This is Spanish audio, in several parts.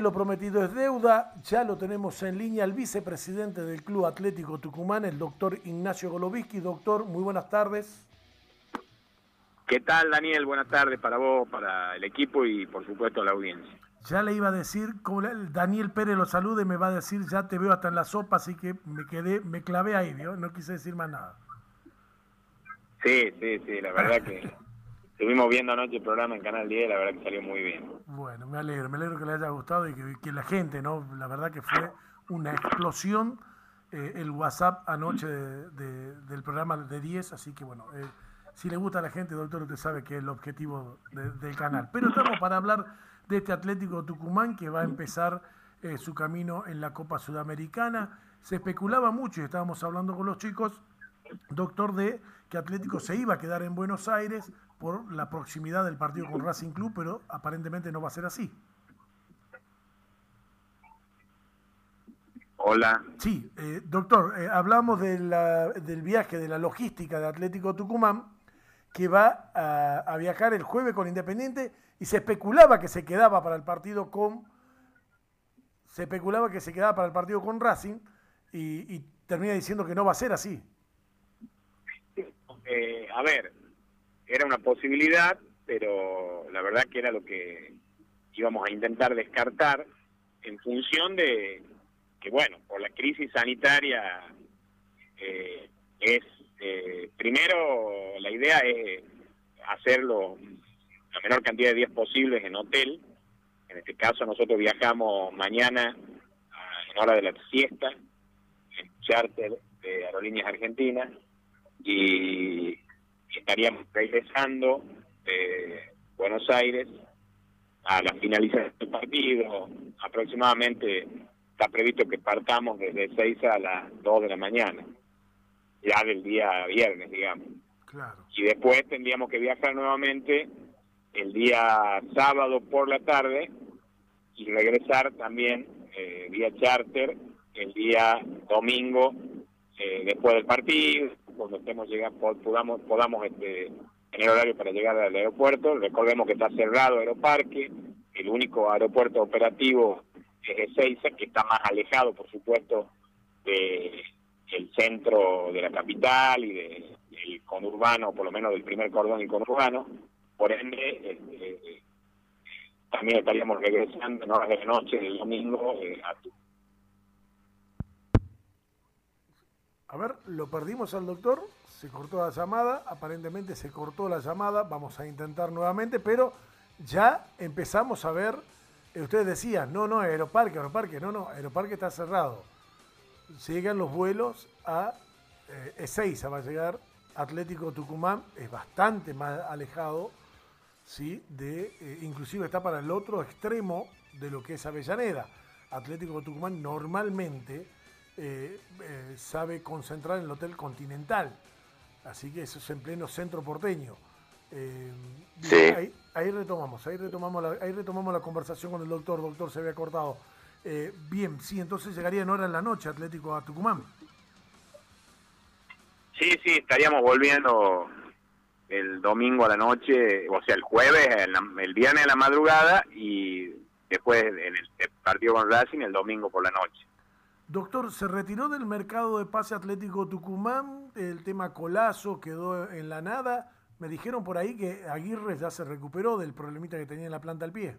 Lo prometido es deuda, ya lo tenemos en línea el vicepresidente del Club Atlético Tucumán, el doctor Ignacio Goloviski. Doctor, muy buenas tardes. ¿Qué tal, Daniel? Buenas tardes para vos, para el equipo y por supuesto a la audiencia. Ya le iba a decir, como Daniel Pérez lo salude, me va a decir, ya te veo hasta en la sopa, así que me quedé, me clavé ahí, no quise decir más nada. Sí, sí, sí, la verdad que Estuvimos viendo anoche el programa en Canal 10 la verdad que salió muy bien. Bueno, me alegro, me alegro que le haya gustado y que, la gente, ¿no? La verdad que fue una explosión eh, el WhatsApp anoche del programa de 10, así que bueno, eh, si le gusta a la gente, doctor, usted sabe que es el objetivo del canal. Pero estamos para hablar de este Atlético Tucumán que va a empezar eh, su camino en la Copa Sudamericana. Se especulaba mucho y estábamos hablando con los chicos, doctor, de que Atlético se iba a quedar en Buenos Aires por la proximidad del partido con Racing Club, pero aparentemente no va a ser así. Hola. Sí, eh, doctor, eh, hablamos del viaje, de la logística de Atlético Tucumán, que va a, viajar el jueves con Independiente y se especulaba que se quedaba para el partido con se especulaba que se quedaba para el partido con Racing y, y termina diciendo que no va a ser así. Eh, a ver, era una posibilidad, pero la verdad que era lo que íbamos a intentar descartar en función de que, bueno, por la crisis sanitaria eh, es, eh, primero la idea es hacerlo la menor cantidad de días posibles en hotel. En este caso nosotros viajamos mañana en hora de la siesta en charter de Aerolíneas Argentinas y estaríamos regresando de Buenos Aires a la finalización del partido. Aproximadamente está previsto que partamos desde 6 a las 2 de la mañana, ya del día viernes, digamos. Y después tendríamos que viajar nuevamente el día sábado por la tarde y regresar también eh, vía charter el día domingo eh, después del partido, cuando estemos llegando, podamos, podamos este, tener horario para llegar al aeropuerto. Recordemos que está cerrado el Aeroparque, el único aeropuerto operativo es Ezeiza, que está más alejado, por supuesto, del centro de la capital y del conurbano, por lo menos del primer cordón y conurbano. Por ende, este, también estaríamos regresando en horas de la noche del domingo eh, a tu A ver, lo perdimos al doctor, se cortó la llamada, aparentemente se cortó la llamada, vamos a intentar nuevamente, pero ya empezamos a ver, eh, ustedes decían, no, no, Aeroparque, Aeroparque, no, no, Aeroparque está cerrado. Llegan los vuelos a eh, Ezeiza, va a llegar Atlético Tucumán, es bastante más alejado, ¿sí? De, eh, inclusive está para el otro extremo de lo que es Avellaneda. Atlético Tucumán normalmente eh, eh, sabe concentrar en el Hotel Continental. Así que eso es en pleno centro porteño. Eh, ahí, retomamos, ahí retomamos, la, ahí retomamos la conversación con el doctor. Doctor, se había cortado. bien, sí, entonces llegaría en hora en la noche Atlético a Tucumán. Sí, sí, estaríamos volviendo el domingo a la noche, o sea, el jueves, el, el viernes a la madrugada y después en el, el partido con Racing el domingo por la noche. Doctor, ¿se retiró del mercado de pase Atlético Tucumán? El tema Colazo quedó en la nada. Me dijeron por ahí que Aguirre ya se recuperó del problemita que tenía en la planta al pie.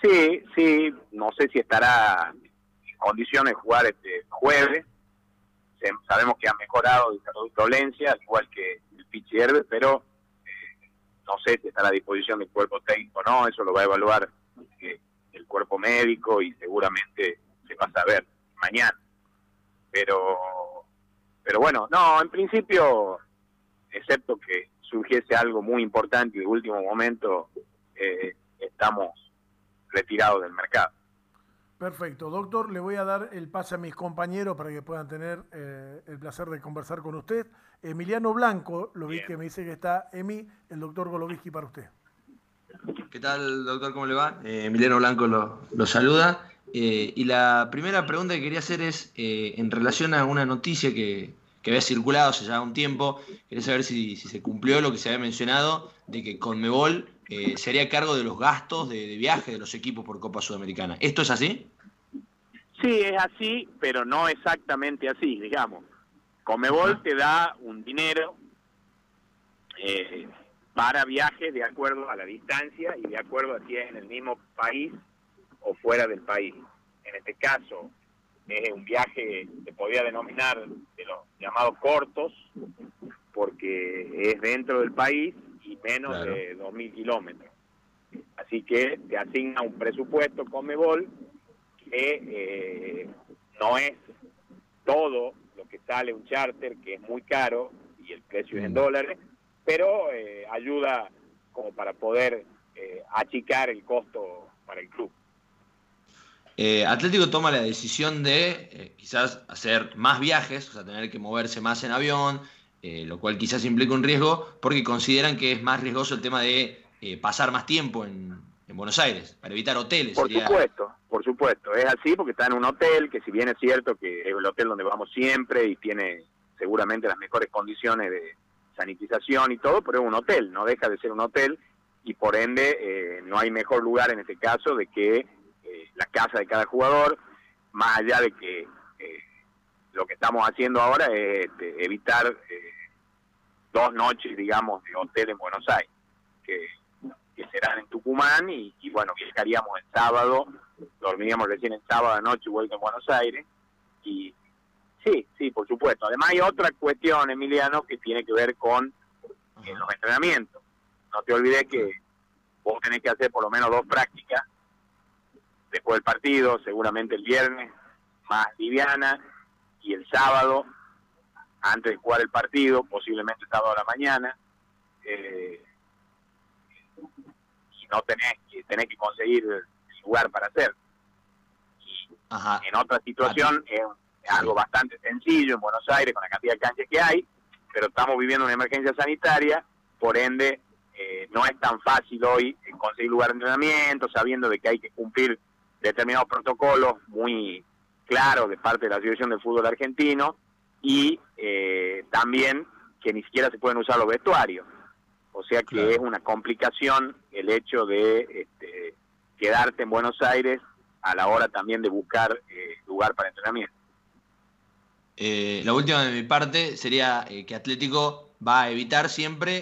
Sí, sí, no sé si estará en condiciones de jugar este jueves. Sabemos que ha mejorado de salud dolencia, igual que el Pichierve, pero eh, no sé si estará a disposición del cuerpo técnico o no, eso lo va a evaluar eh, el cuerpo médico y seguramente se va a saber mañana. Pero, pero bueno, no, en principio, excepto que surgiese algo muy importante y de último momento, eh, estamos retirados del mercado. Perfecto, doctor, le voy a dar el pase a mis compañeros para que puedan tener eh, el placer de conversar con usted. Emiliano Blanco, lo vi que me dice que está Emi, el doctor Goloviski para usted. ¿Qué tal, doctor? ¿Cómo le va? Eh, Emiliano Blanco lo, lo saluda. Eh, y la primera pregunta que quería hacer es eh, en relación a una noticia que, que había circulado hace ya un tiempo. Quería saber si, se cumplió lo que se había mencionado de que Conmebol eh, se haría cargo de los gastos de, viaje de los equipos por Copa Sudamericana. ¿Esto es así? Sí, es así, pero no exactamente así, digamos. Conmebol te da un dinero eh, para viajes de acuerdo a la distancia y de acuerdo a si es en el mismo país o fuera del país. En este caso, es un viaje, se podría denominar de los llamados cortos, porque es dentro del país y menos de 2.000 kilómetros. Así que te asigna un presupuesto Comebol que eh, no es todo lo que sale un charter, que es muy caro y el precio es en mm. dólares, pero eh, ayuda como para poder eh, achicar el costo para el club. Eh, Atlético toma la decisión de quizás hacer más viajes, o sea, tener que moverse más en avión, lo cual quizás implica un riesgo, porque consideran que es más riesgoso el tema de pasar más tiempo en, Buenos Aires, para evitar hoteles. Por supuesto, por supuesto, es así porque está en un hotel, que si bien es cierto que es el hotel donde vamos siempre y tiene seguramente las mejores condiciones de, sanitización y todo, pero es un hotel, no deja de ser un hotel y por ende eh, no hay mejor lugar en este caso de que eh, la casa de cada jugador, más allá de que eh, lo que estamos haciendo ahora es este, evitar dos noches, digamos, de hotel en Buenos Aires, que, serán en Tucumán y, bueno, viajaríamos el sábado, dormiríamos recién el sábado noche vuelta en Buenos Aires y Sí, sí, por supuesto. Además hay otra cuestión, Emiliano, que tiene que ver con eh, los entrenamientos. No te olvides que vos tenés que hacer por lo menos dos prácticas después del partido, seguramente el viernes, más liviana, y el sábado, antes de jugar el partido, posiblemente el sábado a la mañana, eh, y no tenés que, tenés que conseguir el lugar para hacer. Y en otra situación es algo bastante sencillo en Buenos Aires con la cantidad de canchas que hay, pero estamos viviendo una emergencia sanitaria, por ende eh, no es tan fácil hoy conseguir lugar de entrenamiento, sabiendo de que hay que cumplir determinados protocolos muy claros de parte de la Asociación del Fútbol Argentino y eh, también que ni siquiera se pueden usar los vestuarios. O sea que es una complicación el hecho de este, quedarte en Buenos Aires a la hora también de buscar eh, lugar para entrenamiento. Eh, la última de mi parte sería eh, que Atlético va a evitar siempre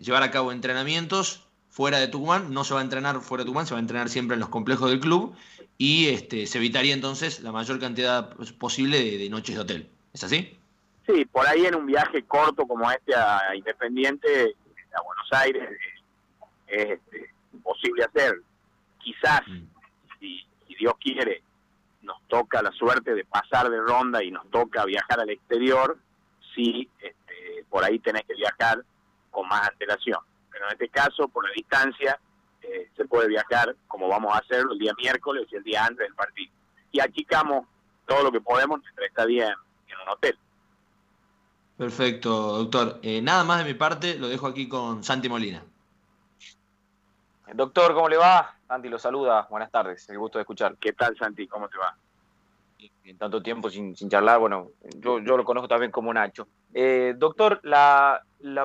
llevar a cabo entrenamientos fuera de Tucumán, no se va a entrenar fuera de Tucumán, se va a entrenar siempre en los complejos del club y este, se evitaría entonces la mayor cantidad posible de, noches de hotel. ¿Es así? Sí, por ahí en un viaje corto como este a Independiente, a Buenos Aires, es, este, posible hacer. Quizás, mm. si Dios quiere, nos toca la suerte de pasar de ronda y nos toca viajar al exterior, si este, por ahí tenés que viajar con más antelación. Pero en este caso, por la distancia, eh, se puede viajar como vamos a hacerlo el día miércoles y el día antes del partido. Y achicamos todo lo que podemos nuestra estadía en, en un hotel. Perfecto, doctor. Eh, nada más de mi parte, lo dejo aquí con Santi Molina. Doctor, ¿cómo le va? Santi lo saluda. Buenas tardes, el gusto de escuchar. ¿Qué tal, Santi? ¿Cómo te va? En tanto tiempo sin, charlar, bueno, yo, lo conozco también como Nacho. Eh, doctor, la,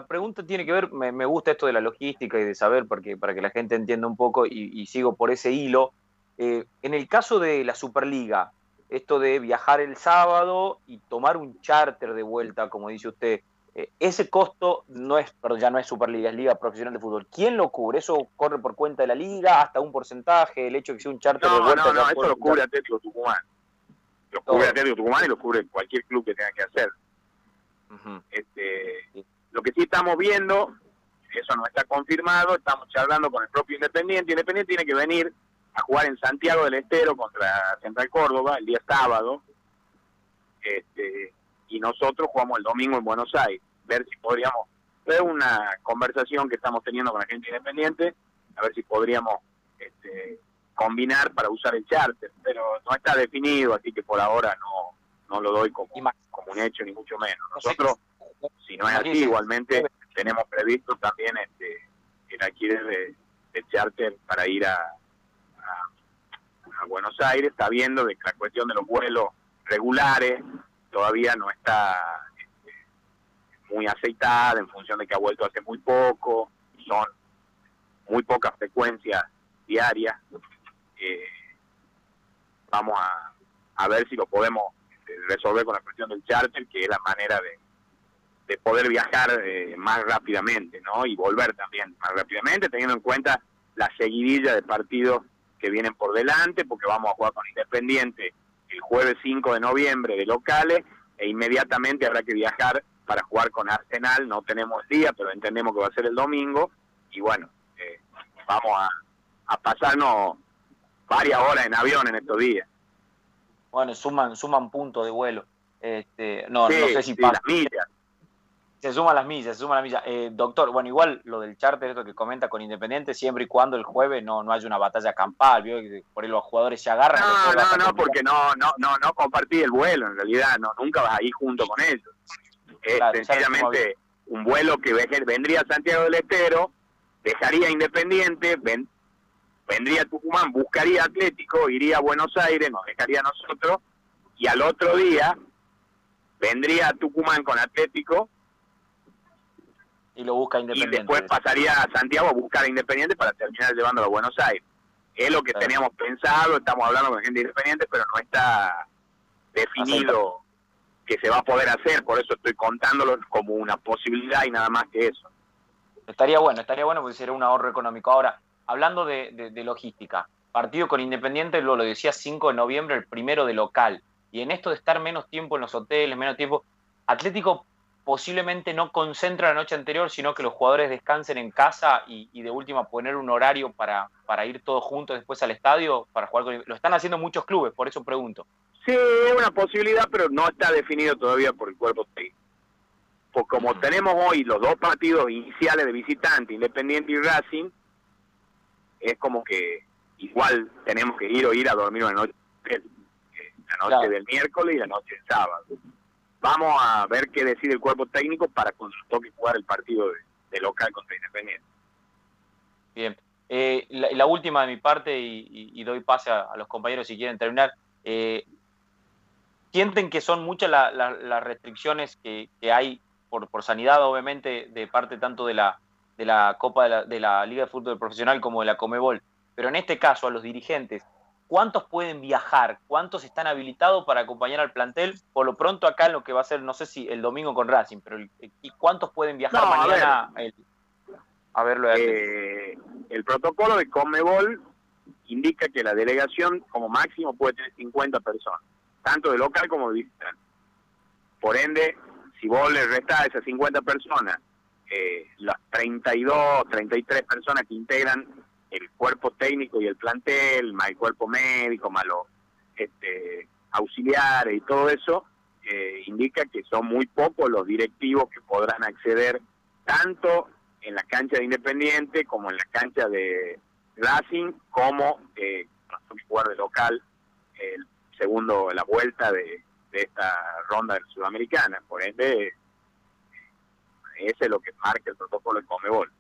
pregunta tiene que ver, me, gusta esto de la logística y de saber, porque, para que la gente entienda un poco y, sigo por ese hilo. Eh, en el caso de la Superliga, esto de viajar el sábado y tomar un charter de vuelta, como dice usted, eh, ese costo no es, pero ya no es Superliga, es Liga Profesional de Fútbol. ¿Quién lo cubre? ¿Eso corre por cuenta de la liga hasta un porcentaje? ¿El hecho de que sea un charter de vuelta? No, no, eso lo cubre Atlético Tucumán. Lo cubre Atlético Tucumán y lo cubre cualquier club que tenga que hacer. este, lo que sí estamos viendo, eso no está confirmado, estamos charlando con el propio Independiente. Independiente tiene que venir a jugar en Santiago del Estero contra Central Córdoba el día sábado. Este, y nosotros jugamos el domingo en Buenos Aires, ver si podríamos, es una conversación que estamos teniendo con la gente independiente, a ver si podríamos este, combinar para usar el charter, pero no está definido, así que por ahora no, no lo doy como, como un hecho, ni mucho menos. Nosotros, no es así, igualmente tenemos previsto también este, el alquiler de, charter para ir a, a, a Buenos Aires, sabiendo de que la cuestión de los vuelos regulares todavía no está muy aceitada en función de que ha vuelto hace muy poco, son muy pocas frecuencias diarias. Eh, vamos a, a ver si lo podemos este, resolver con la cuestión del charter, que es la manera de, de poder viajar eh, más rápidamente, ¿no? Y volver también más rápidamente, teniendo en cuenta la seguidilla de partidos que vienen por delante, porque vamos a jugar con Independiente el jueves 5 de noviembre de locales, e inmediatamente habrá que viajar para jugar con Arsenal, no tenemos día, pero entendemos que va a ser el domingo, y bueno, eh, vamos a, a pasarnos varias horas en avión en estos días. Bueno, suman, suman puntos de vuelo. Este, no, no sé si pasa. Las millas. Se suman las millas, se suman las millas. Eh, doctor, bueno, igual lo del charter, esto que comenta con Independiente, siempre y cuando el jueves no, no haya una batalla campal, ¿vio? por ahí los jugadores se agarran. No, no, no, porque no, no, no, no compartí el vuelo, en realidad, no, nunca vas ahí junto con ellos. Es sencillamente un vuelo que vendría a Santiago del Estero, dejaría Independiente, ven, vendría Tucumán, buscaría Atlético, iría a Buenos Aires, nos dejaría a nosotros, y al otro día vendría a Tucumán con Atlético. Y lo busca Independiente. Y después pasaría a Santiago a buscar a Independiente para terminar llevándolo a Buenos Aires. Es lo que teníamos pensado, estamos hablando con gente independiente, pero no está definido que se va a poder hacer, por eso estoy contándolo como una posibilidad y nada más que eso. Estaría bueno, estaría bueno porque sería un ahorro económico. Ahora, hablando de, logística, partido con Independiente, lo, lo decía 5 de noviembre, el primero de local. Y en esto de estar menos tiempo en los hoteles, menos tiempo, Atlético posiblemente no concentra la noche anterior, sino que los jugadores descansen en casa y, de última poner un horario para, para ir todos juntos después al estadio para jugar con... Lo están haciendo muchos clubes, por eso pregunto. Sí, es una posibilidad, pero no está definido todavía por el cuerpo técnico. Pues como tenemos hoy los dos partidos iniciales de visitante, Independiente y Racing, es como que igual tenemos que ir o ir a dormir una noche, la noche del miércoles y la noche del sábado. Vamos a ver qué decide el cuerpo técnico para cuando toque jugar el partido de, local contra Independiente. Bien. Eh, la, última de mi parte, y, doy pase a, los compañeros si quieren terminar. Eh, ¿Sienten que son muchas las restricciones que, que hay por, por sanidad, obviamente, de parte tanto de la, de la Copa de la, de la Liga de Fútbol Profesional como de la Comebol. Pero en este caso, a los dirigentes, ¿cuántos pueden viajar? ¿Cuántos están habilitados para acompañar al plantel? Por lo pronto acá en lo que va a ser, no sé si el domingo con Racing, pero ¿y cuántos pueden viajar mañana? A, verlo eh, el protocolo de Comebol indica que la delegación como máximo puede tener 50 personas, tanto de local como de visitante. Por ende, si vos le restás a esas 50 personas eh, las 32, 33 personas que integran el cuerpo técnico y el plantel, más el cuerpo médico, más los este, auxiliares y todo eso, eh, indica que son muy pocos los directivos que podrán acceder tanto en la cancha de Independiente como en la cancha de Racing, como eh, jugar de local el segundo, la vuelta de, de esta ronda sudamericana. Por ende, ese es lo que marca el protocolo de Comebol.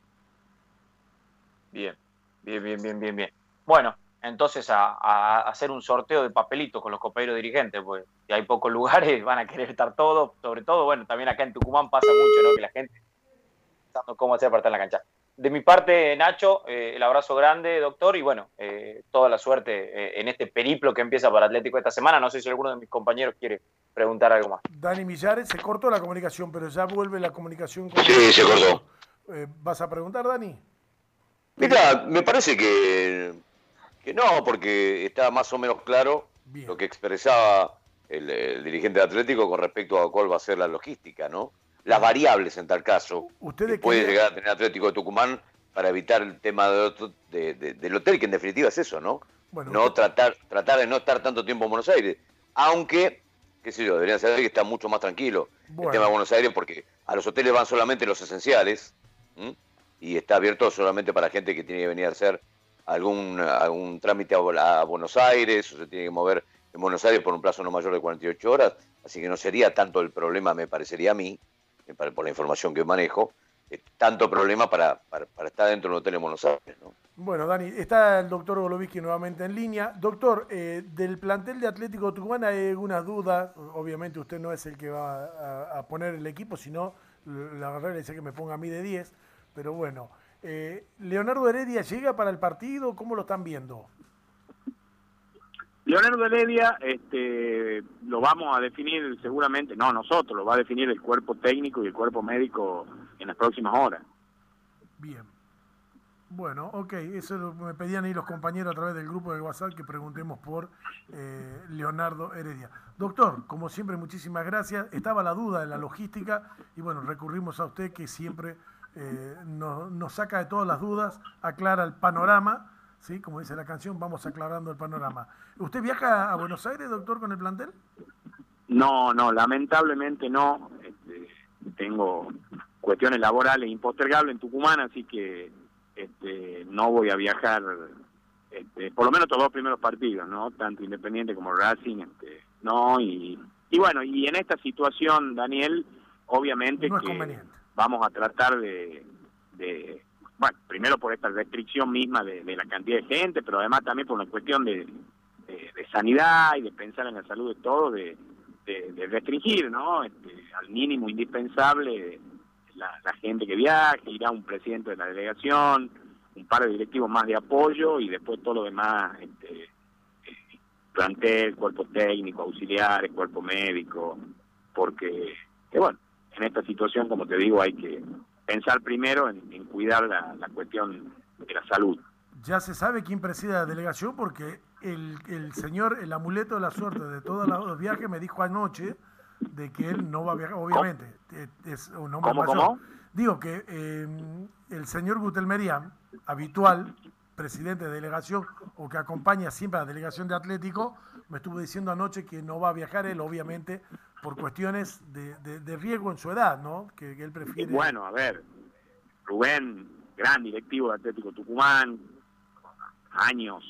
Bien, bien, bien, bien, bien, bien. Bueno, entonces a, hacer un sorteo de papelitos con los compañeros dirigentes, pues si hay pocos lugares van a querer estar todos, sobre todo, bueno, también acá en Tucumán pasa mucho, ¿no? Que la gente pensando cómo hacer para estar en la cancha. De mi parte, Nacho, eh, el abrazo grande, doctor, y bueno, eh, toda la suerte eh, en este periplo que empieza para Atlético esta semana. No sé si alguno de mis compañeros quiere preguntar algo más. Dani Millares, se cortó la comunicación, pero ya vuelve la comunicación con... Sí, se cortó. Eh, ¿Vas a preguntar, Dani? Mira, me parece que, que no, porque está más o menos claro lo que expresaba el, dirigente de Atlético con respecto a cuál va a ser la logística, ¿no? Las variables en tal caso que puede llegar a tener Atlético de Tucumán para evitar el tema de, del hotel, que en definitiva es eso, ¿no? no tratar, tratar de no estar tanto tiempo en Buenos Aires. Aunque qué sé yo, deberían saber que está mucho más tranquilo el tema de Buenos Aires porque a los hoteles van solamente los esenciales y está abierto solamente para gente que tiene que venir a hacer algún, algún trámite a, Buenos Aires o se tiene que mover en Buenos Aires por un plazo no mayor de 48 horas, así que no sería tanto el problema, me parecería a mí, eh, por la información que manejo, eh, tanto problema para, para, estar dentro de un hotel en Buenos Aires. ¿no? Bueno, Dani, está el doctor Golovitsky nuevamente en línea. Doctor, eh, del plantel de Atlético Tucumán hay algunas dudas. Obviamente usted no es el que va a, poner el equipo, sino la verdad le dice que me ponga a mí de 10, pero bueno. Eh, ¿Leonardo Heredia llega para el partido? ¿Cómo lo están viendo? Leonardo Heredia este, lo vamos a definir seguramente, no nosotros, lo va a definir el cuerpo técnico y el cuerpo médico en las próximas horas. Bien. Bueno, ok, eso me pedían ahí los compañeros a través del grupo de WhatsApp que preguntemos por eh, Leonardo Heredia. Doctor, como siempre, muchísimas gracias. Estaba la duda de la logística y bueno, recurrimos a usted que siempre eh, nos, saca de todas las dudas, aclara el panorama, ¿sí? como dice la canción, vamos aclarando el panorama. ¿Usted viaja a Buenos Aires, doctor, con el plantel? No, no, lamentablemente no. Este, tengo cuestiones laborales impostergables en Tucumán, así que este, no voy a viajar, este, por lo menos todos los primeros partidos, ¿no? Tanto Independiente como Racing, este, no, y, y bueno, y en esta situación, Daniel, obviamente que vamos a tratar de, de, bueno, primero por esta restricción misma de, la cantidad de gente, pero además también por una cuestión de, de, sanidad y de pensar en la salud de todos, de, restringir, ¿no? Este, al mínimo indispensable la, gente que viaje, irá un presidente de la delegación, un par de directivos más de apoyo y después todo lo demás, este, plantel, cuerpo técnico, auxiliares, cuerpo médico, porque, bueno, en esta situación, como te digo, hay que pensar primero en, cuidar la, cuestión de la salud. Ya se sabe quién preside la delegación porque el, el señor, el amuleto de la suerte de todos los viajes me dijo anoche de que él no va a viajar, obviamente, es un hombre mayor. Digo que eh, el señor Gutelmerian, habitual presidente de delegación o que acompaña siempre a la delegación de Atlético, me estuvo diciendo anoche que no va a viajar él, obviamente, por cuestiones de, riesgo en su edad, ¿no? Que, él prefiere. bueno, a ver, Rubén, gran directivo de Atlético Tucumán, años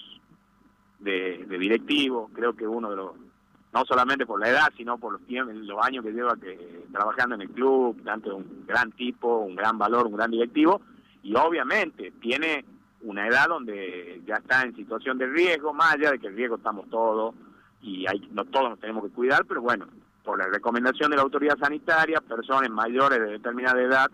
de directivo, creo que uno de los no solamente por la edad, sino por los, los años que lleva que, trabajando en el club, tanto un gran tipo, un gran valor, un gran directivo, y obviamente tiene una edad donde ya está en situación de riesgo, más allá de que el riesgo estamos todos, y hay, no todos nos tenemos que cuidar, pero bueno, por la recomendación de la autoridad sanitaria, personas mayores de determinada edad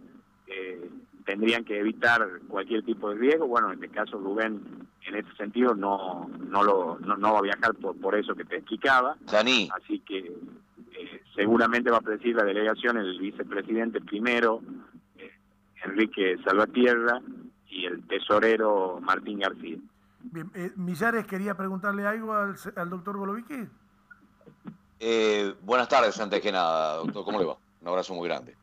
eh, tendrían que evitar cualquier tipo de riesgo. Bueno, en este caso Rubén en ese sentido no no lo no, va a viajar por, por eso que te explicaba. Así que eh, seguramente va a presidir la delegación el vicepresidente primero, eh, Enrique Salvatierra, y el tesorero Martín García. Bien, eh, Millares quería preguntarle algo al, al doctor Golovici. buenas tardes, antes que nada, doctor, ¿cómo le va? Un abrazo muy grande.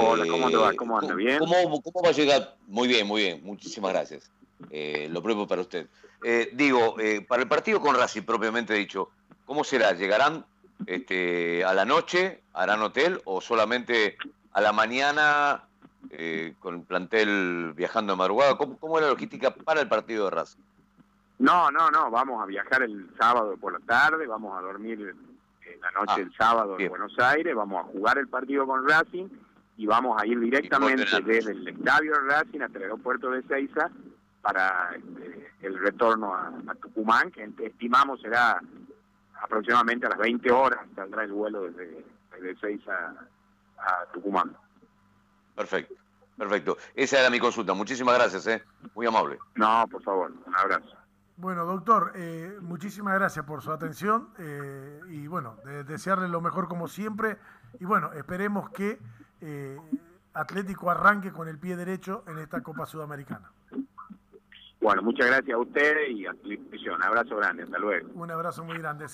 Hola, ¿cómo te va? ¿Cómo anda? ¿Bien? ¿Cómo, ¿Cómo va a llegar? Muy bien, muy bien, muchísimas gracias. Eh, lo propio para usted. Eh, digo, eh, para el partido con Racing, propiamente dicho, ¿cómo será? ¿Llegarán este, a la noche, harán hotel o solamente a la mañana con el plantel viajando de madrugada? ¿Cómo, ¿Cómo, es la logística para el partido de Racing? No, no, no, vamos a viajar el sábado por la tarde, vamos a dormir la noche ah, el sábado en Buenos Aires, vamos a jugar el partido con Racing y vamos a ir directamente desde el estadio de Racing hasta el aeropuerto de Ceiza para este, el retorno a, Tucumán, que estimamos será aproximadamente a las 20 horas, saldrá el vuelo desde, desde 6 a, Tucumán. Perfecto, perfecto. Esa era mi consulta. Muchísimas gracias, ¿eh? muy amable. No, por favor, un abrazo. Bueno, doctor, eh, muchísimas gracias por su atención eh, y bueno, desearle lo mejor como siempre y bueno, esperemos que eh, Atlético arranque con el pie derecho en esta Copa Sudamericana. Bueno, muchas gracias a ustedes y a tu disposición. Abrazo grande, hasta luego. Un abrazo muy grande.